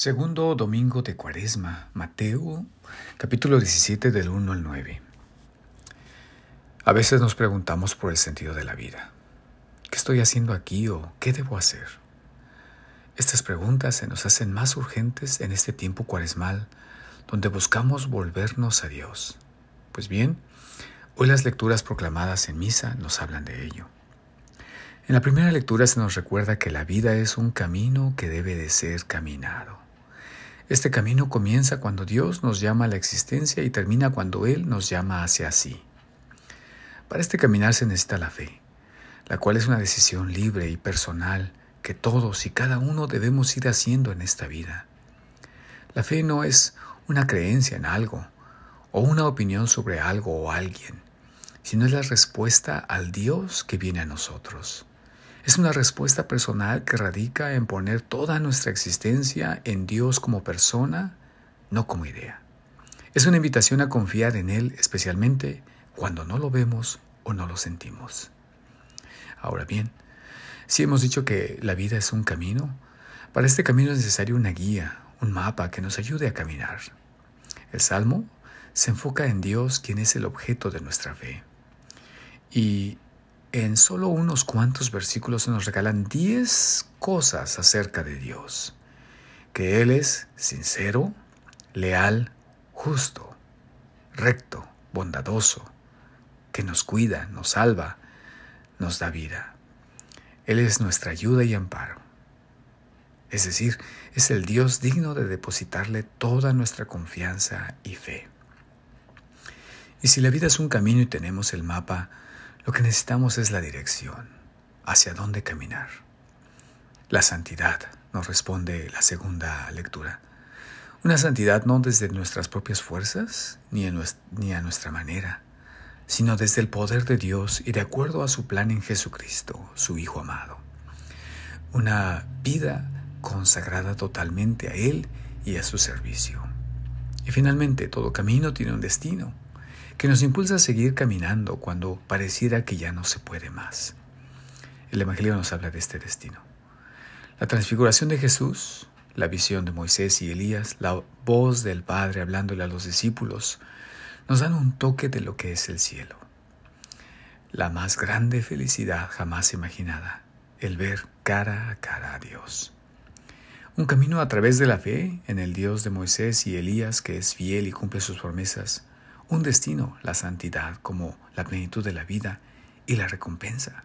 Segundo domingo de Cuaresma, Mateo, capítulo 17 del 1 al 9. A veces nos preguntamos por el sentido de la vida. ¿Qué estoy haciendo aquí o qué debo hacer? Estas preguntas se nos hacen más urgentes en este tiempo cuaresmal, donde buscamos volvernos a Dios. Pues bien, hoy las lecturas proclamadas en misa nos hablan de ello. En la primera lectura se nos recuerda que la vida es un camino que debe de ser caminado. Este camino comienza cuando Dios nos llama a la existencia y termina cuando Él nos llama hacia sí. Para este caminar se necesita la fe, la cual es una decisión libre y personal que todos y cada uno debemos ir haciendo en esta vida. La fe no es una creencia en algo o una opinión sobre algo o alguien, sino es la respuesta al Dios que viene a nosotros. Es una respuesta personal que radica en poner toda nuestra existencia en Dios como persona, no como idea. Es una invitación a confiar en Él especialmente cuando no lo vemos o no lo sentimos. Ahora bien, si hemos dicho que la vida es un camino, para este camino es necesario una guía, un mapa que nos ayude a caminar. El Salmo se enfoca en Dios, quien es el objeto de nuestra fe. Y en solo unos cuantos versículos se nos regalan 10 cosas acerca de Dios. Que Él es sincero, leal, justo, recto, bondadoso, que nos cuida, nos salva, nos da vida. Él es nuestra ayuda y amparo. Es decir, es el Dios digno de depositarle toda nuestra confianza y fe. Y si la vida es un camino y tenemos el mapa, lo que necesitamos es la dirección, hacia dónde caminar. La santidad, nos responde la segunda lectura. Una santidad no desde nuestras propias fuerzas ni, ni a nuestra manera, sino desde el poder de Dios y de acuerdo a su plan en Jesucristo, su Hijo amado. Una vida consagrada totalmente a Él y a su servicio. Y finalmente, todo camino tiene un destino que nos impulsa a seguir caminando cuando pareciera que ya no se puede más. El Evangelio nos habla de este destino. La transfiguración de Jesús, la visión de Moisés y Elías, la voz del Padre hablándole a los discípulos, nos dan un toque de lo que es el cielo. La más grande felicidad jamás imaginada, el ver cara a cara a Dios. Un camino a través de la fe en el Dios de Moisés y Elías que es fiel y cumple sus promesas, un destino, la santidad como la plenitud de la vida y la recompensa,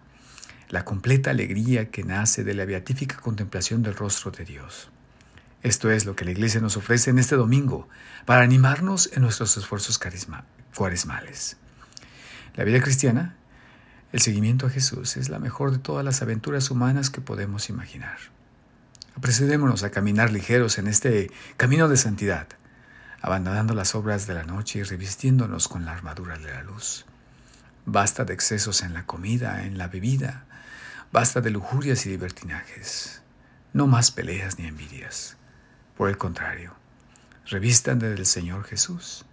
la completa alegría que nace de la beatífica contemplación del rostro de Dios. Esto es lo que la Iglesia nos ofrece en este domingo para animarnos en nuestros esfuerzos cuaresmales. La vida cristiana, el seguimiento a Jesús, es la mejor de todas las aventuras humanas que podemos imaginar. Apresurémonos a caminar ligeros en este camino de santidad abandonando las obras de la noche y revistiéndonos con la armadura de la luz. Basta de excesos en la comida, en la bebida, basta de lujurias y libertinajes, no más peleas ni envidias. Por el contrario, revistan del Señor Jesús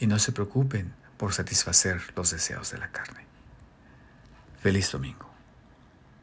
y no se preocupen por satisfacer los deseos de la carne. Feliz domingo.